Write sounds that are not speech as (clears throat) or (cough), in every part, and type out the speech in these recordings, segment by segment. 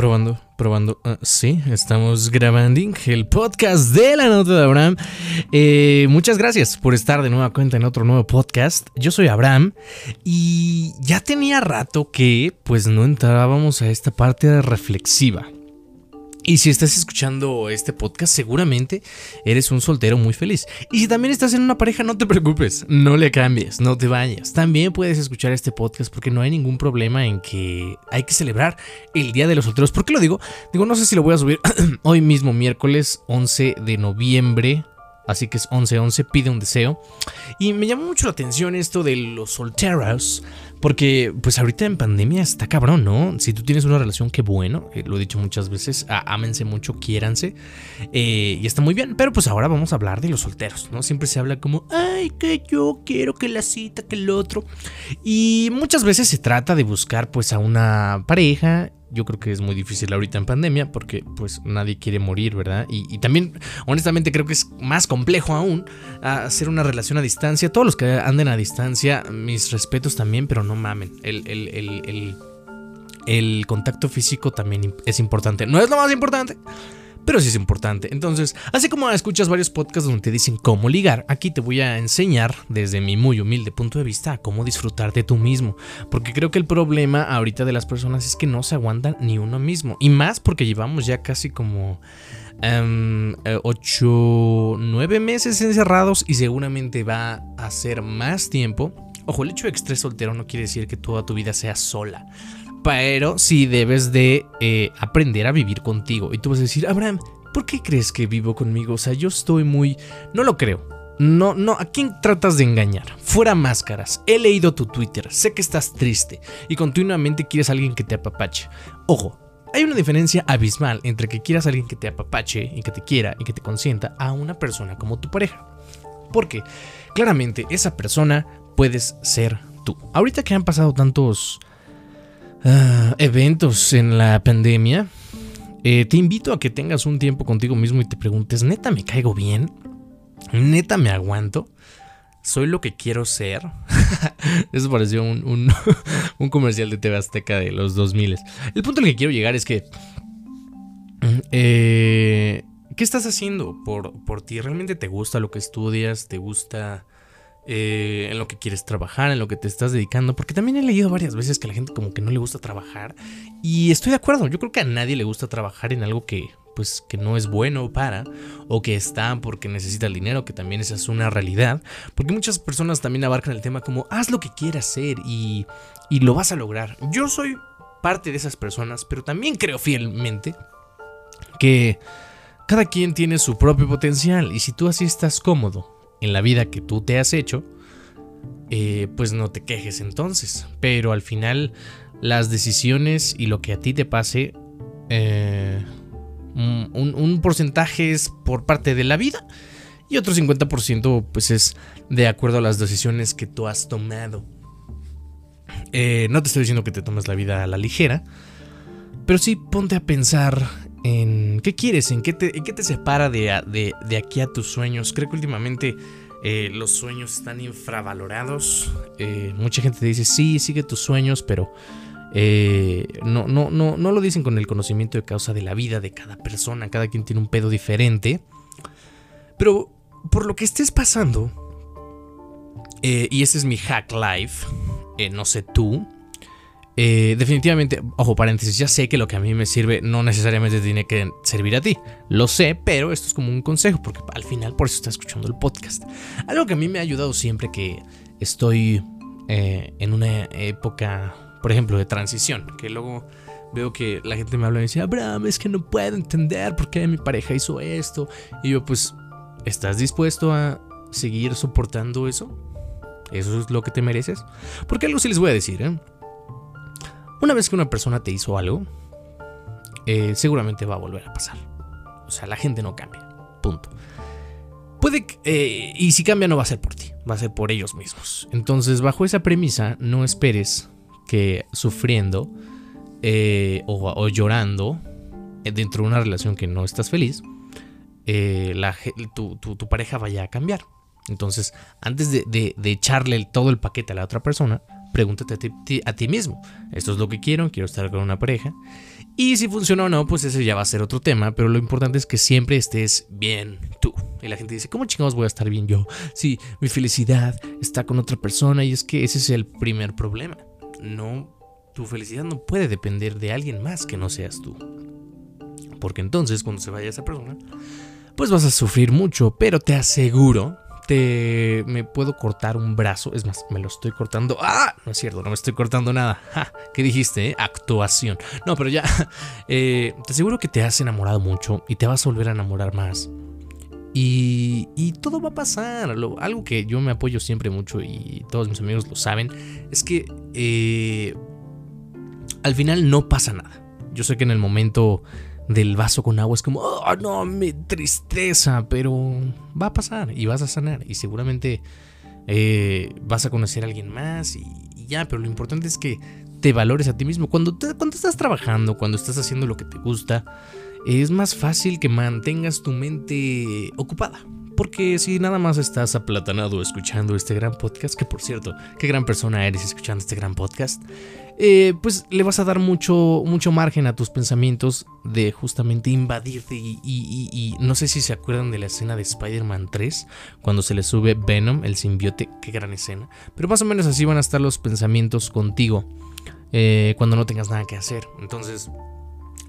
Probando, probando. Ah, sí, estamos grabando el podcast de la nota de Abraham. Eh, muchas gracias por estar de nueva cuenta en otro nuevo podcast. Yo soy Abraham y ya tenía rato que pues no entrábamos a esta parte reflexiva. Y si estás escuchando este podcast, seguramente eres un soltero muy feliz. Y si también estás en una pareja, no te preocupes, no le cambies, no te vayas. También puedes escuchar este podcast porque no hay ningún problema en que hay que celebrar el Día de los Solteros. ¿Por qué lo digo? Digo, no sé si lo voy a subir (clears throat) hoy mismo, miércoles 11 de noviembre. Así que es 11-11, pide un deseo. Y me llamó mucho la atención esto de los solteros. Porque, pues ahorita en pandemia está cabrón, ¿no? Si tú tienes una relación, qué bueno. Eh, lo he dicho muchas veces. ámense mucho, quiéranse. Eh, y está muy bien. Pero pues ahora vamos a hablar de los solteros, ¿no? Siempre se habla como, ay, que yo quiero que la cita, que el otro. Y muchas veces se trata de buscar, pues, a una pareja yo creo que es muy difícil ahorita en pandemia porque pues nadie quiere morir, ¿verdad? Y, también, honestamente, creo que es más complejo aún hacer una relación a distancia. Todos los que anden a distancia, mis respetos también, pero no mamen. El, el, el, el contacto físico también es importante. No es lo más importante, pero sí es importante. Entonces, así como escuchas varios podcasts donde te dicen cómo ligar, aquí te voy a enseñar desde mi muy humilde punto de vista a cómo disfrutar de tú mismo. Porque creo que el problema ahorita de las personas es que no se aguantan ni uno mismo. Y más porque llevamos ya casi como... 8, um, 9 meses encerrados y seguramente va a ser más tiempo. Ojo, el hecho de que estés soltero no quiere decir que toda tu vida sea sola. Pero sí debes de eh, aprender a vivir contigo. Y tú vas a decir, Abraham, ¿por qué crees que vivo conmigo? O sea, yo estoy muy... No lo creo. No, no, ¿a quién tratas de engañar? Fuera máscaras. He leído tu Twitter, sé que estás triste y continuamente quieres a alguien que te apapache. Ojo, hay una diferencia abismal entre que quieras a alguien que te apapache y que te quiera y que te consienta a una persona como tu pareja. Porque claramente esa persona puedes ser tú. Ahorita que han pasado tantos Ah, eventos en la pandemia, eh, te invito a que tengas un tiempo contigo mismo y te preguntes, neta me caigo bien, neta me aguanto, soy lo que quiero ser. (laughs) Eso pareció un, (laughs) comercial de TV Azteca de los 2000. El punto al que quiero llegar es que... Eh, ¿Qué estás haciendo por, por ti? ¿Realmente te gusta lo que estudias? ¿Te gusta eh, en lo que quieres trabajar, en lo que te estás dedicando, porque también he leído varias veces que a la gente como que no le gusta trabajar y estoy de acuerdo, yo creo que a nadie le gusta trabajar en algo que pues que no es bueno para o que está porque necesita el dinero, que también esa es una realidad, porque muchas personas también abarcan el tema como haz lo que quieras hacer y, y lo vas a lograr. Yo soy parte de esas personas, pero también creo fielmente que cada quien tiene su propio potencial y si tú así estás cómodo en la vida que tú te has hecho, eh, pues no te quejes entonces. Pero al final las decisiones y lo que a ti te pase, eh, un, porcentaje es por parte de la vida y otro 50% pues es de acuerdo a las decisiones que tú has tomado. Eh, no te estoy diciendo que te tomes la vida a la ligera, pero sí ponte a pensar en qué quieres, en qué te, separa de, de, aquí a tus sueños. Creo que últimamente eh, los sueños están infravalorados. Eh, mucha gente te dice, sí, sigue tus sueños, pero eh, no, no, no, no lo dicen con el conocimiento de causa de la vida de cada persona. Cada quien tiene un pedo diferente. Pero por lo que estés pasando, y ese es mi hack life, no sé tú, eh, definitivamente, ojo, paréntesis, ya sé que lo que a mí me sirve no necesariamente tiene que servir a ti. Lo sé, pero esto es como un consejo, porque al final por eso estás escuchando el podcast. Algo que a mí me ha ayudado siempre que estoy eh, en una época, por ejemplo, de transición, que luego veo que la gente me habla y dice, Abraham, es que no puedo entender por qué mi pareja hizo esto. Y yo, pues, ¿estás dispuesto a seguir soportando eso? ¿Eso es lo que te mereces? Porque algo sí les voy a decir, ¿eh? Una vez que una persona te hizo algo, eh, seguramente va a volver a pasar. O sea, la gente no cambia. Punto. Puede eh, y si cambia no va a ser por ti, va a ser por ellos mismos. Entonces, bajo esa premisa, no esperes que sufriendo eh, o, llorando dentro de una relación que no estás feliz, tu, pareja vaya a cambiar. Entonces, antes de, echarle todo el paquete a la otra persona, pregúntate a ti, mismo, esto es lo que quiero, quiero estar con una pareja. Y si funciona o no, pues ese ya va a ser otro tema, pero lo importante es que siempre estés bien tú. Y la gente dice, ¿cómo chingados voy a estar bien yo? Si mi felicidad está con otra persona y es que ese es el primer problema. No, tu felicidad no puede depender de alguien más que no seas tú. Porque entonces cuando se vaya esa persona, pues vas a sufrir mucho, pero te aseguro me puedo cortar un brazo. Es más, me lo estoy cortando. ¡Ah! No es cierto, no me estoy cortando nada. (laughs) ¿Qué dijiste? Eh? Actuación. No, pero ya. (laughs) Eh, te aseguro que te has enamorado mucho y te vas a volver a enamorar más. Y, y todo va a pasar. algo que yo me apoyo siempre mucho y todos mis amigos lo saben. Es que eh, al final no pasa nada. Yo sé que en el momento del vaso con agua es como, oh, no, me tristeza, pero va a pasar y vas a sanar y seguramente eh, vas a conocer a alguien más y, ya, pero lo importante es que te valores a ti mismo. Cuando, cuando estás trabajando, cuando estás haciendo lo que te gusta, es más fácil que mantengas tu mente ocupada. Porque si nada más estás aplatanado escuchando este gran podcast, que por cierto, qué gran persona eres escuchando este gran podcast, eh, pues le vas a dar mucho, mucho margen a tus pensamientos de justamente invadirte y, no sé si se acuerdan de la escena de Spider-Man 3, cuando se le sube Venom, el simbiote, qué gran escena, pero más o menos así van a estar los pensamientos contigo eh, cuando no tengas nada que hacer. Entonces,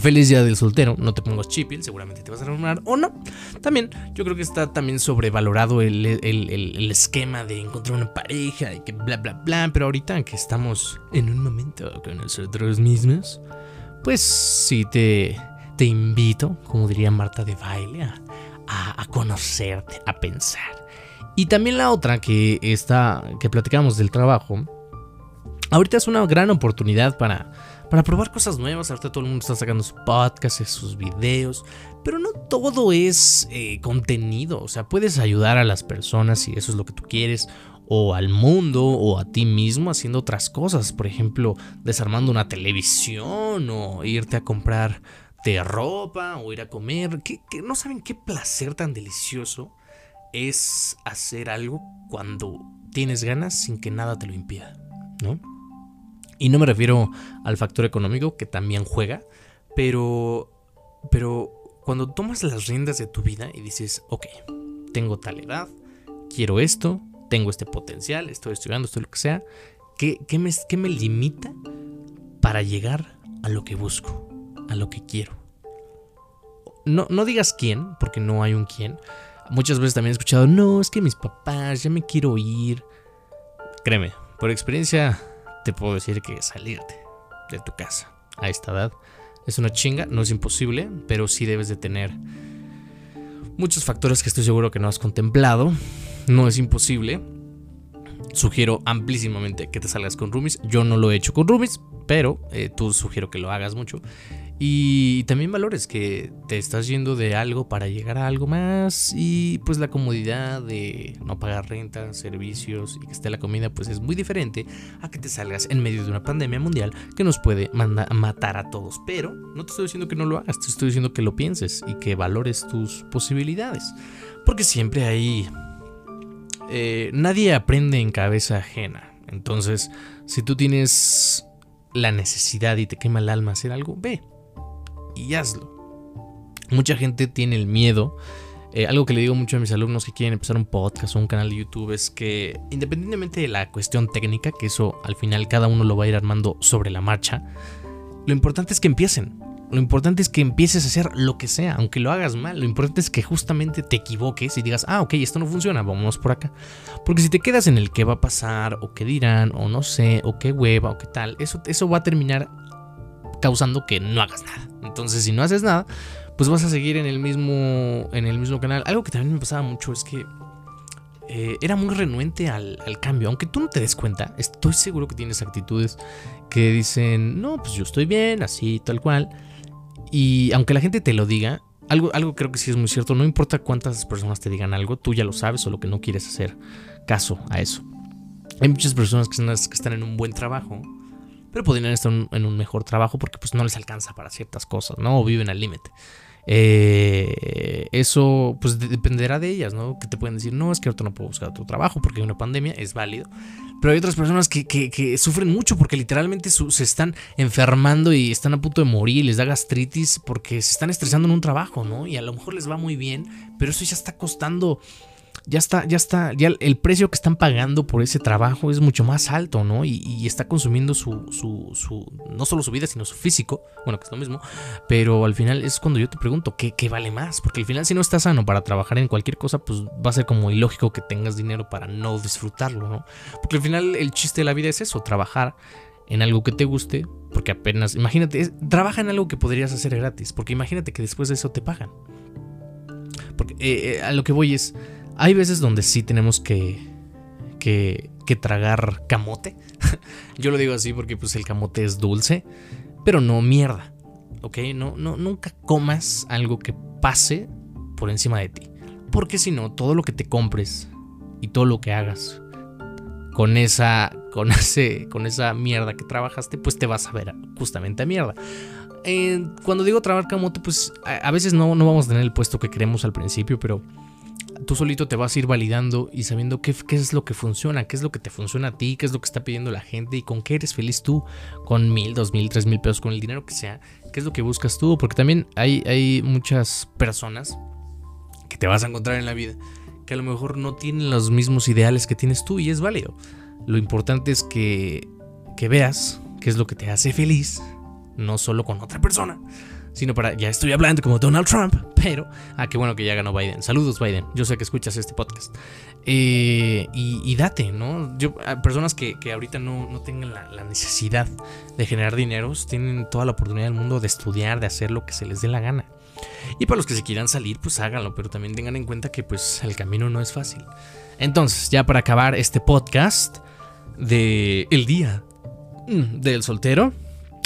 Feliz día del soltero, no te pongas chipil, seguramente te vas a enamorar o no. También, yo creo que está también sobrevalorado el, el, esquema de encontrar una pareja y que bla bla bla. Pero ahorita que estamos en un momento con nosotros mismos, pues sí te, te invito, como diría Marta de baile, a, a, conocerte, a pensar. Y también la otra que está, que platicamos del trabajo, ahorita es una gran oportunidad para para probar cosas nuevas. Ahorita todo el mundo está sacando sus podcasts, sus videos, pero no todo es eh, contenido. O sea, puedes ayudar a las personas si eso es lo que tú quieres, o al mundo, o a ti mismo haciendo otras cosas. Por ejemplo, desarmando una televisión, o irte a comprar de ropa, o ir a comer. Que no saben qué placer tan delicioso es hacer algo cuando tienes ganas sin que nada te lo impida, ¿no? Y no me refiero al factor económico, que también juega, pero, pero cuando tomas las riendas de tu vida y dices, ok, tengo tal edad, quiero esto, tengo este potencial, estoy estudiando, esto lo que sea, ¿qué, me, qué me limita para llegar a lo que busco, a lo que quiero? No, no digas quién, porque no hay un quién. Muchas veces también he escuchado, no, es que mis papás, ya me quiero ir. Créeme, por experiencia te puedo decir que salirte de tu casa a esta edad es una chinga, no es imposible, pero sí debes de tener muchos factores que estoy seguro que no has contemplado. No es imposible. Sugiero amplísimamente que te salgas con roomies. Yo no lo he hecho con roomies, pero eh, tú sugiero que lo hagas mucho. Y también valores que te estás yendo de algo para llegar a algo más y pues la comodidad de no pagar renta, servicios y que esté la comida pues es muy diferente a que te salgas en medio de una pandemia mundial que nos puede matar a todos. Pero no te estoy diciendo que no lo hagas, te estoy diciendo que lo pienses y que valores tus posibilidades. Porque siempre hay... Eh, nadie aprende en cabeza ajena. Entonces, si tú tienes la necesidad y te quema el alma hacer algo, ve, y hazlo. Mucha gente tiene el miedo. Eh, algo que le digo mucho a mis alumnos que quieren empezar un podcast o un canal de YouTube es que independientemente de la cuestión técnica, que eso al final cada uno lo va a ir armando sobre la marcha, lo importante es que empiecen. Lo importante es que empieces a hacer lo que sea, aunque lo hagas mal. Lo importante es que justamente te equivoques y digas, ah, ok, esto no funciona, vámonos por acá. Porque si te quedas en el qué va a pasar, o qué dirán, o no sé, o qué hueva, o qué tal, eso, eso va a terminar causando que no hagas nada. Entonces, si no haces nada, pues vas a seguir en el mismo, en el mismo canal. Algo que también me pasaba mucho es que eh, era muy renuente al, cambio. Aunque tú no te des cuenta, estoy seguro que tienes actitudes que dicen, no, pues yo estoy bien, así, tal cual. Y aunque la gente te lo diga, algo, algo creo que sí es muy cierto, no importa cuántas personas te digan algo, tú ya lo sabes o lo que no quieres hacer caso a eso. Hay muchas personas que están en un buen trabajo pero podrían estar en un mejor trabajo porque pues no les alcanza para ciertas cosas, ¿no? O viven al límite. Eh, eso pues dependerá de ellas, ¿no? Que te pueden decir, no, es que ahorita no puedo buscar otro trabajo porque hay una pandemia, es válido. Pero hay otras personas que, sufren mucho porque literalmente se están enfermando y están a punto de morir, les da gastritis porque se están estresando en un trabajo, ¿no? Y a lo mejor les va muy bien, pero eso ya está costando ya está, ya está, ya el precio que están pagando por ese trabajo es mucho más alto, ¿no? Y, está consumiendo su, su, su, no solo su vida, sino su físico, bueno, que es lo mismo, pero al final es cuando yo te pregunto, ¿qué, ¿qué, vale más? Porque al final si no estás sano para trabajar en cualquier cosa, pues va a ser como ilógico que tengas dinero para no disfrutarlo, ¿no? Porque al final el chiste de la vida es eso, trabajar en algo que te guste, porque apenas, imagínate, trabaja en algo que podrías hacer gratis, porque imagínate que después de eso te pagan. Porque eh, eh, a lo que voy es hay veces donde sí tenemos que, que, tragar camote. (laughs) Yo lo digo así porque pues el camote es dulce, pero no mierda. ¿Ok? No, no, nunca comas algo que pase por encima de ti. Porque si no, todo lo que te compres y todo lo que hagas con esa, con (laughs) ese, con esa mierda que trabajaste, pues te vas a ver justamente a mierda. Eh, cuando digo tragar camote, pues a, veces no, no vamos a tener el puesto que queremos al principio, pero tú solito te vas a ir validando y sabiendo qué, qué, es lo que funciona, qué es lo que te funciona a ti, qué es lo que está pidiendo la gente y con qué eres feliz tú, con mil, dos mil, tres mil pesos, con el dinero que sea, qué es lo que buscas tú, porque también hay, hay muchas personas que te vas a encontrar en la vida que a lo mejor no tienen los mismos ideales que tienes tú y es válido. Lo importante es que, que veas qué es lo que te hace feliz, no solo con otra persona, sino para, ya estoy hablando como Donald Trump, (laughs) pero, ah, qué bueno que ya ganó Biden. Saludos Biden, yo sé que escuchas este podcast. Eh, y, date, ¿no? Yo, personas que, ahorita no, no tengan la, la, necesidad de generar dineros, tienen toda la oportunidad del mundo de estudiar, de hacer lo que se les dé la gana. Y para los que se quieran salir, pues háganlo, pero también tengan en cuenta que pues el camino no es fácil. Entonces, ya para acabar este podcast de el día mm, del soltero,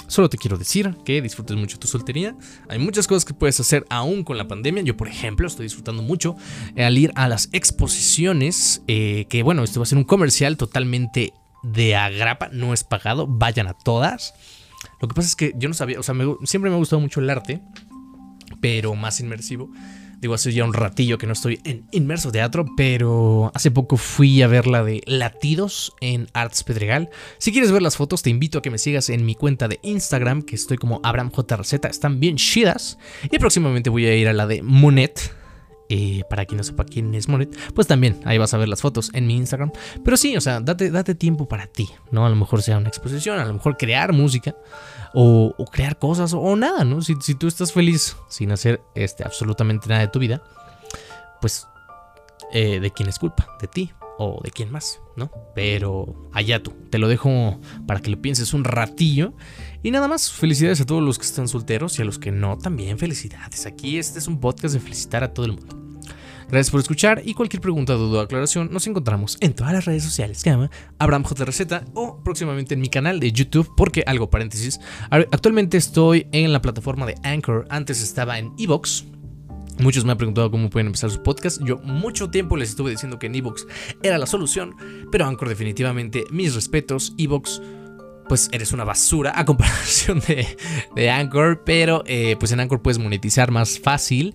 Solo te quiero decir que disfrutes mucho tu soltería. Hay muchas cosas que puedes hacer aún con la pandemia. Yo, por ejemplo, estoy disfrutando mucho al ir a las exposiciones. Eh, que bueno, esto va a ser un comercial totalmente de agrapa, no es pagado. Vayan a todas. Lo que pasa es que yo no sabía, o sea, siempre me ha gustado mucho el arte, pero más inmersivo. Digo, hace ya un ratillo que no estoy en inmerso teatro, pero hace poco fui a ver la de Latidos en Arts Pedregal. Si quieres ver las fotos, te invito a que me sigas en mi cuenta de Instagram, que estoy como AbramJRZ, están bien chidas. Y próximamente voy a ir a la de Monet. Eh, para quien no sepa quién es Monet, pues también ahí vas a ver las fotos en mi Instagram. Pero sí, o sea, date, date tiempo para ti, ¿no? A lo mejor sea una exposición, a lo mejor crear música o, crear cosas o, nada, ¿no? Si, tú estás feliz sin hacer este, absolutamente nada de tu vida, pues eh, de quién es culpa, de ti o de quién más, ¿no? Pero allá tú, te lo dejo para que lo pienses un ratillo. Y nada más, felicidades a todos los que están solteros y a los que no, también felicidades. Aquí este es un podcast de felicitar a todo el mundo. Gracias por escuchar y cualquier pregunta, duda o aclaración nos encontramos en todas las redes sociales que llama Abraham J. Receta o próximamente en mi canal de YouTube porque algo paréntesis. Actualmente estoy en la plataforma de Anchor, antes estaba en Evox. Muchos me han preguntado cómo pueden empezar su podcast. Yo mucho tiempo les estuve diciendo que en Evox era la solución, pero Anchor definitivamente, mis respetos, Evox pues eres una basura a comparación de, Anchor, pero eh, pues en Anchor puedes monetizar más fácil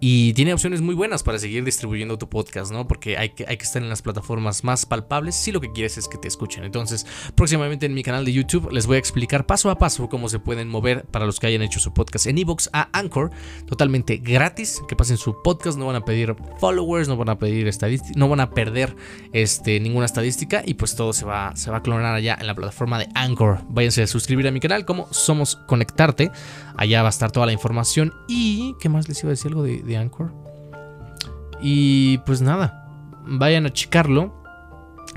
y tiene opciones muy buenas para seguir distribuyendo tu podcast, ¿no? Porque hay que, hay que estar en las plataformas más palpables si lo que quieres es que te escuchen. Entonces, próximamente en mi canal de YouTube les voy a explicar paso a paso cómo se pueden mover para los que hayan hecho su podcast en Evox a Anchor, totalmente gratis, que pasen su podcast, no van a pedir followers, no van a pedir estadística, no van a perder este, ninguna estadística y pues todo se va, se va a clonar allá en la plataforma de Anchor. Váyanse a suscribir a mi canal como Somos Conectarte. Allá va a estar toda la información y ¿qué más les iba a decir algo de de Anchor. Y pues nada, vayan a checarlo.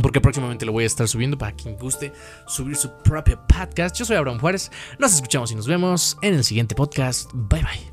Porque próximamente lo voy a estar subiendo para quien guste subir su propio podcast. Yo soy Abraham Juárez. Nos escuchamos y nos vemos en el siguiente podcast. Bye bye.